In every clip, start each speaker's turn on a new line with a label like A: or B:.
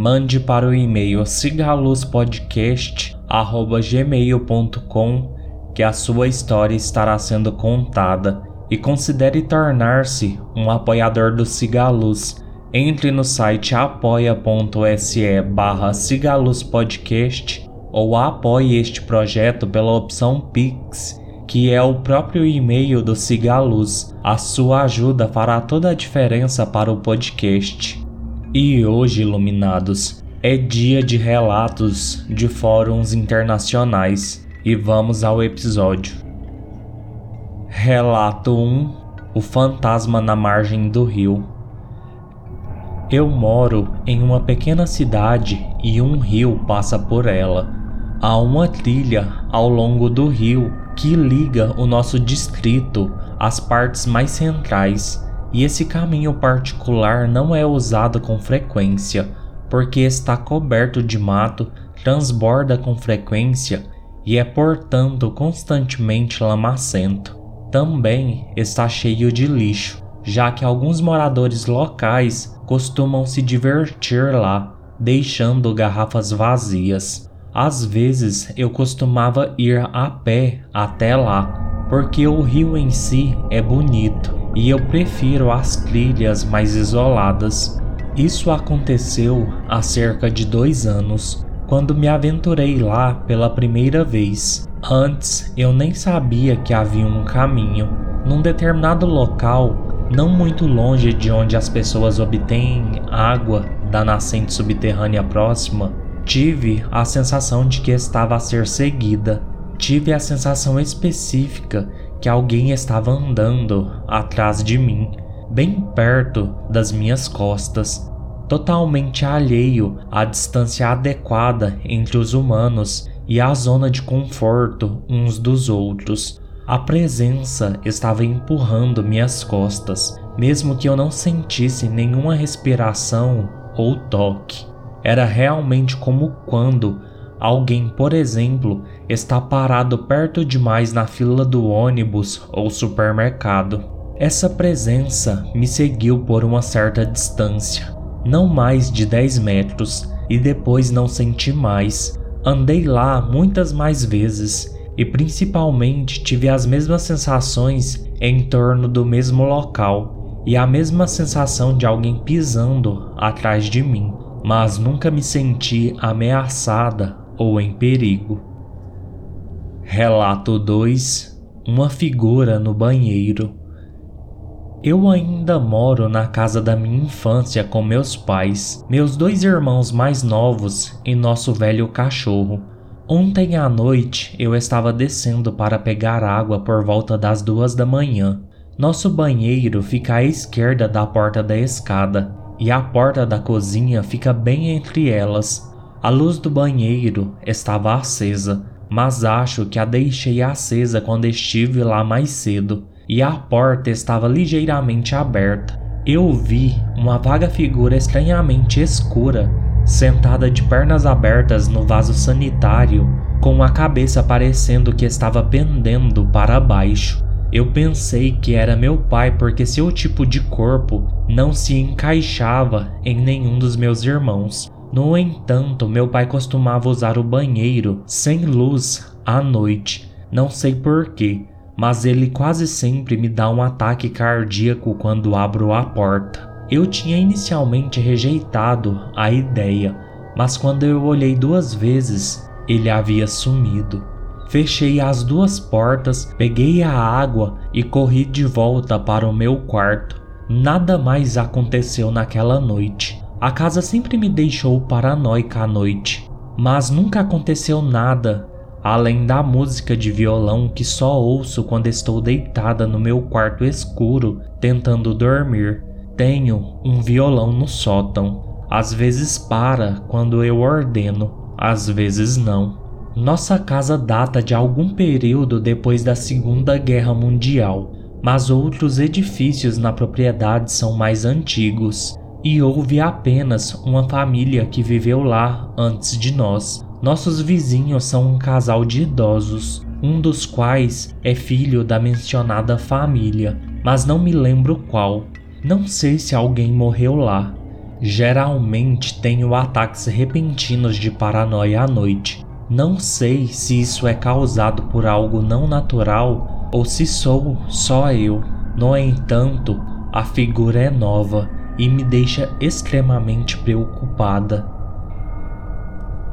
A: mande para o e-mail sigaluzpodcast@gmail.com que a sua história estará sendo contada e considere tornar-se um apoiador do Cigaluz. Entre no site apoia.se barra Podcast ou apoie este projeto pela opção Pix, que é o próprio e-mail do Cigaluz. A sua ajuda fará toda a diferença para o podcast. E hoje, iluminados, é dia de relatos de fóruns internacionais e vamos ao episódio. Relato 1 O fantasma na margem do rio. Eu moro em uma pequena cidade e um rio passa por ela. Há uma trilha ao longo do rio que liga o nosso distrito às partes mais centrais e esse caminho particular não é usado com frequência, porque está coberto de mato, transborda com frequência e é portanto constantemente lamacento. Também está cheio de lixo, já que alguns moradores locais costumam se divertir lá, deixando garrafas vazias. Às vezes eu costumava ir a pé até lá, porque o rio em si é bonito e eu prefiro as trilhas mais isoladas. Isso aconteceu há cerca de dois anos, quando me aventurei lá pela primeira vez. Antes eu nem sabia que havia um caminho. Num determinado local, não muito longe de onde as pessoas obtêm água da nascente subterrânea próxima, tive a sensação de que estava a ser seguida. Tive a sensação específica que alguém estava andando atrás de mim, bem perto das minhas costas, totalmente alheio à distância adequada entre os humanos e à zona de conforto uns dos outros. A presença estava empurrando minhas costas, mesmo que eu não sentisse nenhuma respiração ou toque. Era realmente como quando Alguém, por exemplo, está parado perto demais na fila do ônibus ou supermercado. Essa presença me seguiu por uma certa distância, não mais de 10 metros, e depois não senti mais. Andei lá muitas mais vezes e principalmente tive as mesmas sensações em torno do mesmo local e a mesma sensação de alguém pisando atrás de mim, mas nunca me senti ameaçada ou em perigo. Relato 2 Uma figura no banheiro. Eu ainda moro na casa da minha infância com meus pais, meus dois irmãos mais novos e nosso velho cachorro. Ontem à noite eu estava descendo para pegar água por volta das duas da manhã. Nosso banheiro fica à esquerda da porta da escada e a porta da cozinha fica bem entre elas, a luz do banheiro estava acesa, mas acho que a deixei acesa quando estive lá mais cedo, e a porta estava ligeiramente aberta. Eu vi uma vaga figura estranhamente escura, sentada de pernas abertas no vaso sanitário, com a cabeça parecendo que estava pendendo para baixo. Eu pensei que era meu pai porque seu tipo de corpo não se encaixava em nenhum dos meus irmãos. No entanto, meu pai costumava usar o banheiro sem luz à noite. Não sei porquê, mas ele quase sempre me dá um ataque cardíaco quando abro a porta. Eu tinha inicialmente rejeitado a ideia, mas quando eu olhei duas vezes, ele havia sumido. Fechei as duas portas, peguei a água e corri de volta para o meu quarto. Nada mais aconteceu naquela noite. A casa sempre me deixou paranoica à noite, mas nunca aconteceu nada além da música de violão que só ouço quando estou deitada no meu quarto escuro tentando dormir. Tenho um violão no sótão. Às vezes para quando eu ordeno, às vezes não. Nossa casa data de algum período depois da Segunda Guerra Mundial, mas outros edifícios na propriedade são mais antigos, e houve apenas uma família que viveu lá antes de nós. Nossos vizinhos são um casal de idosos, um dos quais é filho da mencionada família, mas não me lembro qual. Não sei se alguém morreu lá. Geralmente tenho ataques repentinos de paranoia à noite, não sei se isso é causado por algo não natural ou se sou só eu. No entanto, a figura é nova e me deixa extremamente preocupada.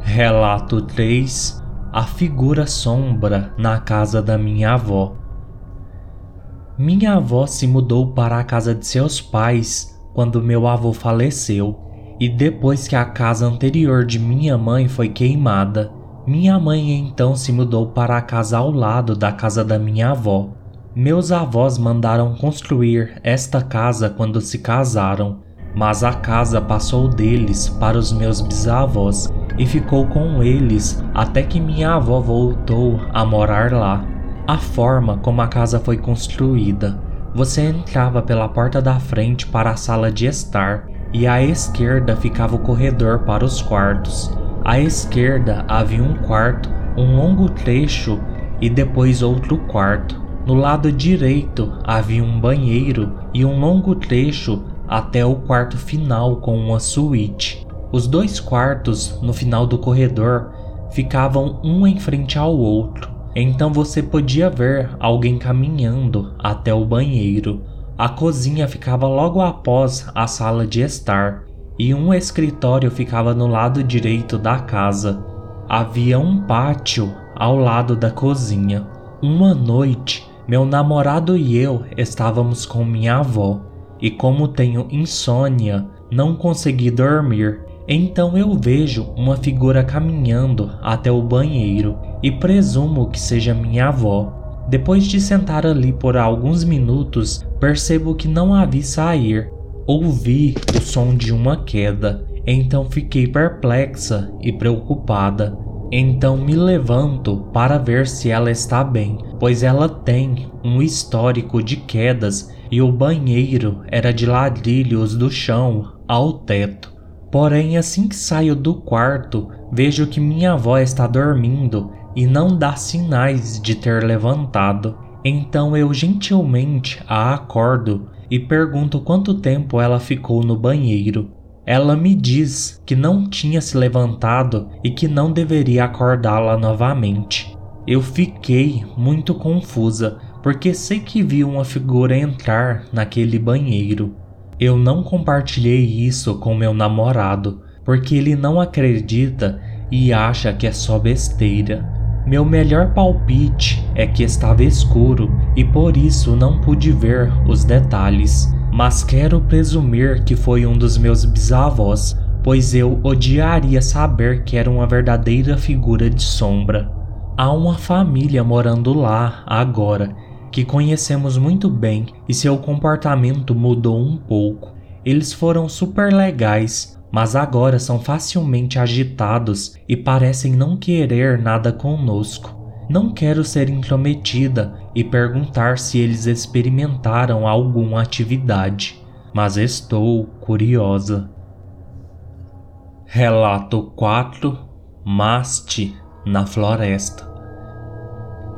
A: Relato 3 A figura sombra na casa da minha avó. Minha avó se mudou para a casa de seus pais quando meu avô faleceu, e depois que a casa anterior de minha mãe foi queimada. Minha mãe então se mudou para a casa ao lado da casa da minha avó. Meus avós mandaram construir esta casa quando se casaram, mas a casa passou deles para os meus bisavós e ficou com eles até que minha avó voltou a morar lá. A forma como a casa foi construída: você entrava pela porta da frente para a sala de estar e à esquerda ficava o corredor para os quartos. À esquerda havia um quarto, um longo trecho e depois outro quarto. No lado direito havia um banheiro e um longo trecho até o quarto final com uma suíte. Os dois quartos no final do corredor ficavam um em frente ao outro, então você podia ver alguém caminhando até o banheiro. A cozinha ficava logo após a sala de estar e um escritório ficava no lado direito da casa. Havia um pátio ao lado da cozinha. Uma noite, meu namorado e eu estávamos com minha avó, e como tenho insônia, não consegui dormir. Então eu vejo uma figura caminhando até o banheiro e presumo que seja minha avó. Depois de sentar ali por alguns minutos, percebo que não a vi sair Ouvi o som de uma queda, então fiquei perplexa e preocupada. Então me levanto para ver se ela está bem, pois ela tem um histórico de quedas e o banheiro era de ladrilhos do chão ao teto. Porém, assim que saio do quarto, vejo que minha avó está dormindo e não dá sinais de ter levantado. Então eu gentilmente a acordo e pergunto quanto tempo ela ficou no banheiro. Ela me diz que não tinha se levantado e que não deveria acordá-la novamente. Eu fiquei muito confusa, porque sei que vi uma figura entrar naquele banheiro. Eu não compartilhei isso com meu namorado, porque ele não acredita e acha que é só besteira. Meu melhor palpite é que estava escuro e por isso não pude ver os detalhes, mas quero presumir que foi um dos meus bisavós, pois eu odiaria saber que era uma verdadeira figura de sombra. Há uma família morando lá agora que conhecemos muito bem e seu comportamento mudou um pouco. Eles foram super legais, mas agora são facilmente agitados e parecem não querer nada conosco. Não quero ser intrometida e perguntar se eles experimentaram alguma atividade, mas estou curiosa. Relato 4 Maste na Floresta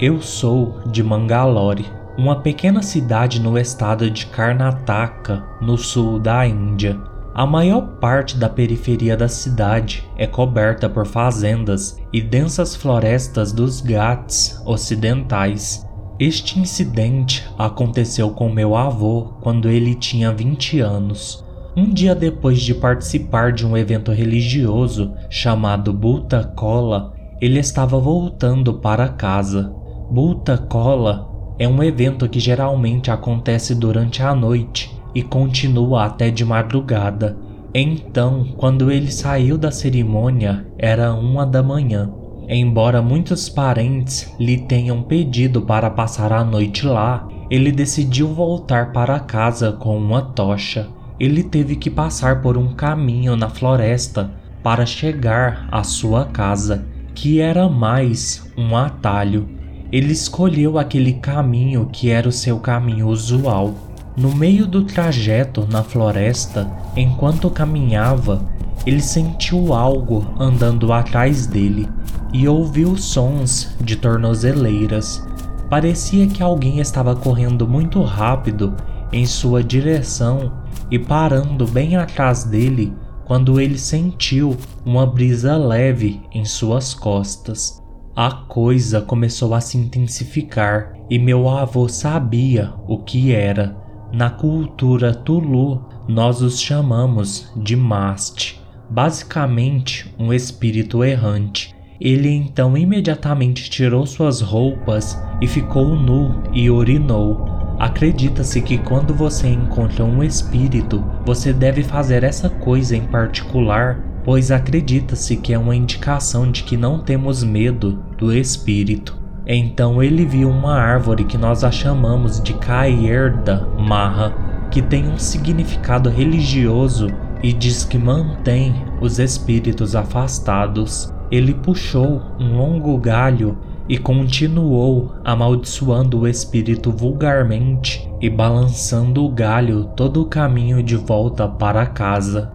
A: Eu sou de Mangalore, uma pequena cidade no estado de Karnataka, no sul da Índia. A maior parte da periferia da cidade é coberta por fazendas e densas florestas dos Ghats ocidentais. Este incidente aconteceu com meu avô quando ele tinha 20 anos. Um dia depois de participar de um evento religioso chamado Bhuta Kola, ele estava voltando para casa. Bhuta Kola é um evento que geralmente acontece durante a noite e continua até de madrugada. Então, quando ele saiu da cerimônia, era uma da manhã. Embora muitos parentes lhe tenham pedido para passar a noite lá, ele decidiu voltar para casa com uma tocha. Ele teve que passar por um caminho na floresta para chegar à sua casa. que era mais um atalho. Ele escolheu aquele caminho que era o seu caminho usual. No meio do trajeto na floresta, enquanto caminhava, ele sentiu algo andando atrás dele e ouviu sons de tornozeleiras. Parecia que alguém estava correndo muito rápido em sua direção e parando bem atrás dele quando ele sentiu uma brisa leve em suas costas. A coisa começou a se intensificar e meu avô sabia o que era. Na cultura Tulu, nós os chamamos de Mast, basicamente um espírito errante. Ele então imediatamente tirou suas roupas e ficou nu e urinou. Acredita-se que quando você encontra um espírito, você deve fazer essa coisa em particular, pois acredita-se que é uma indicação de que não temos medo do espírito. Então ele viu uma árvore que nós a chamamos de Caierda Marra, que tem um significado religioso e diz que mantém os espíritos afastados. Ele puxou um longo galho e continuou amaldiçoando o espírito vulgarmente e balançando o galho todo o caminho de volta para casa.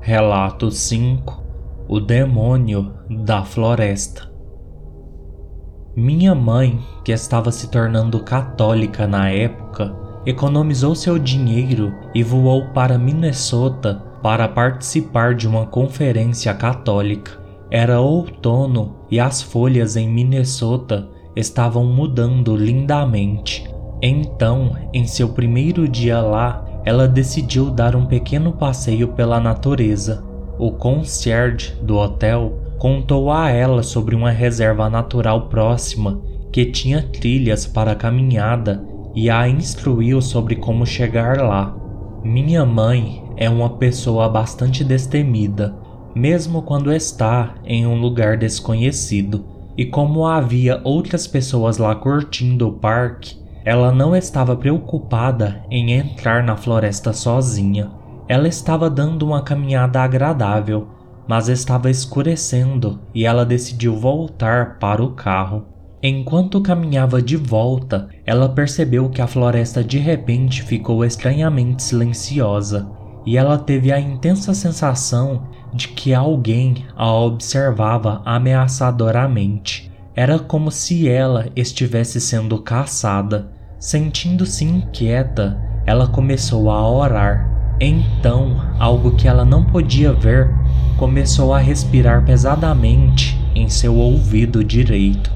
A: Relato 5 O demônio da floresta. Minha mãe, que estava se tornando católica na época, economizou seu dinheiro e voou para Minnesota para participar de uma conferência católica. Era outono e as folhas em Minnesota estavam mudando lindamente. Então, em seu primeiro dia lá, ela decidiu dar um pequeno passeio pela natureza. O concierge do hotel contou a ela sobre uma reserva natural próxima que tinha trilhas para caminhada e a instruiu sobre como chegar lá. Minha mãe é uma pessoa bastante destemida, mesmo quando está em um lugar desconhecido, e como havia outras pessoas lá curtindo o parque, ela não estava preocupada em entrar na floresta sozinha. Ela estava dando uma caminhada agradável mas estava escurecendo e ela decidiu voltar para o carro. Enquanto caminhava de volta, ela percebeu que a floresta de repente ficou estranhamente silenciosa e ela teve a intensa sensação de que alguém a observava ameaçadoramente. Era como se ela estivesse sendo caçada. Sentindo-se inquieta, ela começou a orar. Então, algo que ela não podia ver começou a respirar pesadamente em seu ouvido direito.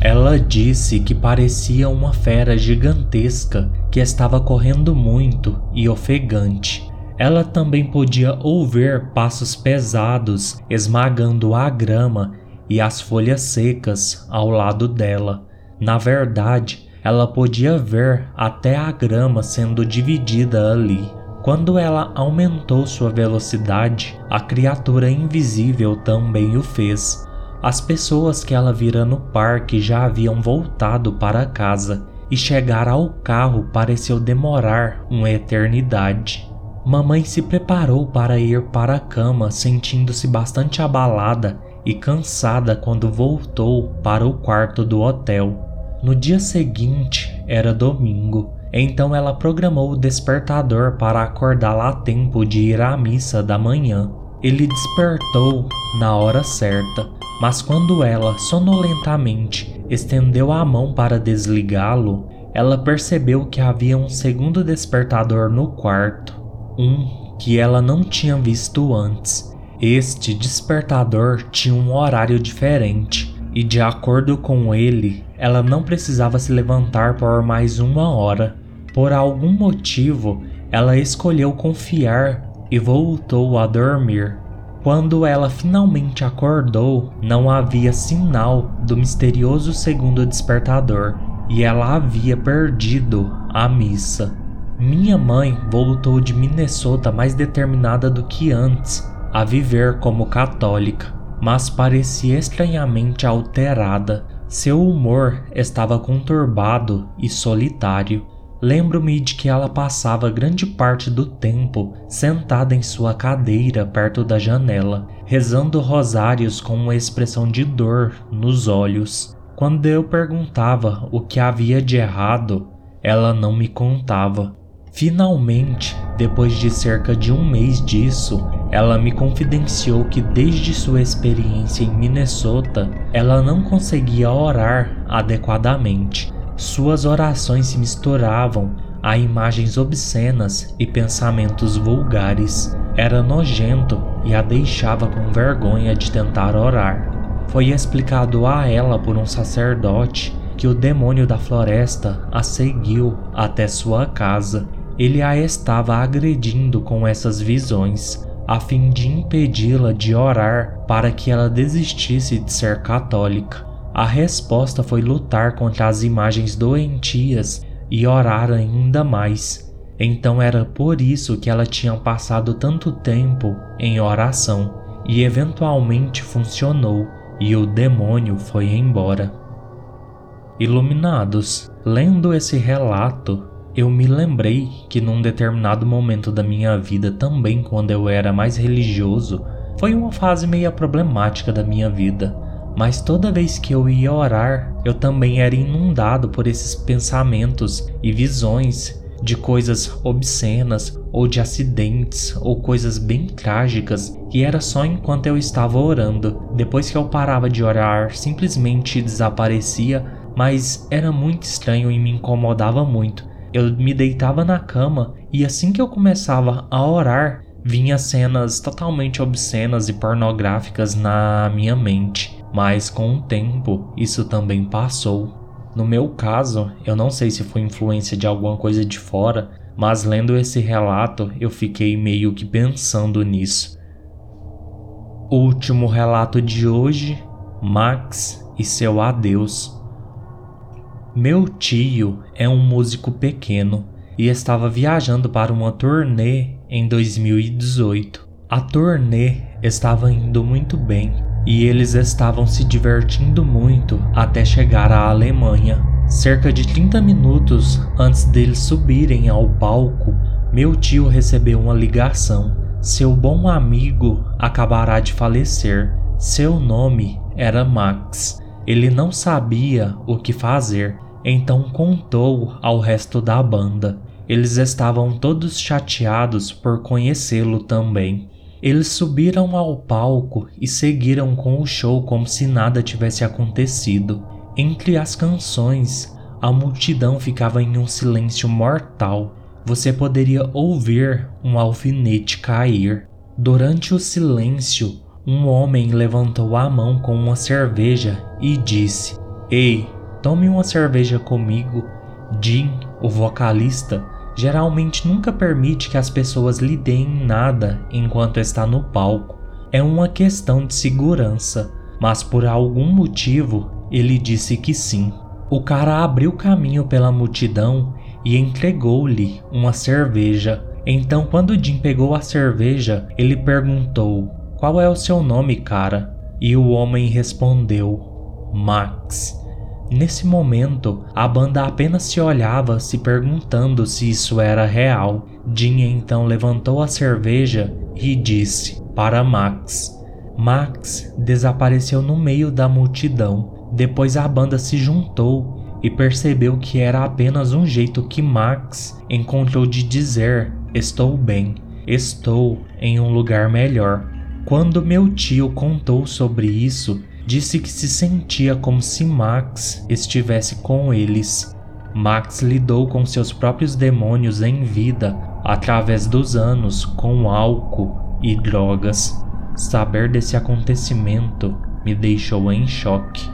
A: Ela disse que parecia uma fera gigantesca que estava correndo muito e ofegante. Ela também podia ouvir passos pesados esmagando a grama e as folhas secas ao lado dela. Na verdade, ela podia ver até a grama sendo dividida ali. Quando ela aumentou sua velocidade, a criatura invisível também o fez. As pessoas que ela vira no parque já haviam voltado para casa e chegar ao carro pareceu demorar uma eternidade. Mamãe se preparou para ir para a cama, sentindo-se bastante abalada e cansada quando voltou para o quarto do hotel. No dia seguinte era domingo então ela programou o despertador para acordá-la a tempo de ir à missa da manhã. Ele despertou na hora certa, mas quando ela, sonolentamente, estendeu a mão para desligá-lo, ela percebeu que havia um segundo despertador no quarto, um que ela não tinha visto antes. Este despertador tinha um horário diferente, e de acordo com ele, ela não precisava se levantar por mais uma hora. Por algum motivo, ela escolheu confiar e voltou a dormir. Quando ela finalmente acordou, não havia sinal do misterioso segundo despertador e ela havia perdido a missa. Minha mãe voltou de Minnesota mais determinada do que antes a viver como católica, mas parecia estranhamente alterada. Seu humor estava conturbado e solitário. Lembro-me de que ela passava grande parte do tempo sentada em sua cadeira perto da janela, rezando rosários com uma expressão de dor nos olhos. Quando eu perguntava o que havia de errado, ela não me contava. Finalmente, depois de cerca de um mês disso, ela me confidenciou que desde sua experiência em Minnesota, ela não conseguia orar adequadamente. Suas orações se misturavam a imagens obscenas e pensamentos vulgares. Era nojento e a deixava com vergonha de tentar orar. Foi explicado a ela por um sacerdote que o demônio da floresta a seguiu até sua casa. Ele a estava agredindo com essas visões, a fim de impedi-la de orar para que ela desistisse de ser católica. A resposta foi lutar contra as imagens doentias e orar ainda mais. Então era por isso que ela tinha passado tanto tempo em oração e eventualmente funcionou e o demônio foi embora. Iluminados, lendo esse relato, eu me lembrei que num determinado momento da minha vida, também quando eu era mais religioso, foi uma fase meio problemática da minha vida. Mas toda vez que eu ia orar, eu também era inundado por esses pensamentos e visões de coisas obscenas ou de acidentes ou coisas bem trágicas e era só enquanto eu estava orando. Depois que eu parava de orar, simplesmente desaparecia, mas era muito estranho e me incomodava muito. Eu me deitava na cama e assim que eu começava a orar, vinha cenas totalmente obscenas e pornográficas na minha mente. Mas com o tempo, isso também passou. No meu caso, eu não sei se foi influência de alguma coisa de fora, mas lendo esse relato, eu fiquei meio que pensando nisso. Último relato de hoje: Max e seu adeus. Meu tio é um músico pequeno e estava viajando para uma turnê em 2018. A turnê estava indo muito bem e eles estavam se divertindo muito até chegar à Alemanha. Cerca de 30 minutos antes deles subirem ao palco, meu tio recebeu uma ligação. Seu bom amigo acabará de falecer. Seu nome era Max ele não sabia o que fazer, então contou ao resto da banda. Eles estavam todos chateados por conhecê-lo também. Eles subiram ao palco e seguiram com o show como se nada tivesse acontecido. Entre as canções, a multidão ficava em um silêncio mortal. Você poderia ouvir um alfinete cair. Durante o silêncio, um homem levantou a mão com uma cerveja e disse: Ei, tome uma cerveja comigo. Jim, o vocalista, geralmente nunca permite que as pessoas lhe deem nada enquanto está no palco. É uma questão de segurança, mas por algum motivo ele disse que sim. O cara abriu caminho pela multidão e entregou-lhe uma cerveja. Então, quando Jim pegou a cerveja, ele perguntou: qual é o seu nome, cara? E o homem respondeu: Max. Nesse momento, a banda apenas se olhava, se perguntando se isso era real. Jim então levantou a cerveja e disse para Max. Max desapareceu no meio da multidão. Depois a banda se juntou e percebeu que era apenas um jeito que Max encontrou de dizer: Estou bem, estou em um lugar melhor. Quando meu tio contou sobre isso, disse que se sentia como se Max estivesse com eles. Max lidou com seus próprios demônios em vida através dos anos com álcool e drogas. Saber desse acontecimento me deixou em choque.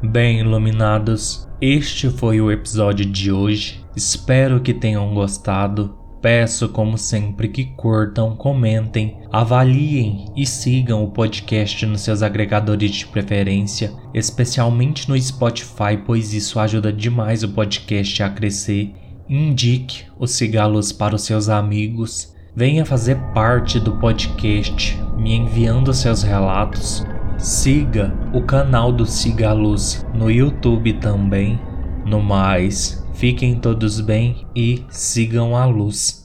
A: Bem, iluminados, este foi o episódio de hoje. Espero que tenham gostado. Peço, como sempre, que curtam, comentem, avaliem e sigam o podcast nos seus agregadores de preferência, especialmente no Spotify, pois isso ajuda demais o podcast a crescer. Indique os cigalos para os seus amigos. Venha fazer parte do podcast, me enviando seus relatos Siga o canal do Siga Luz no YouTube também. No mais, fiquem todos bem e sigam a luz.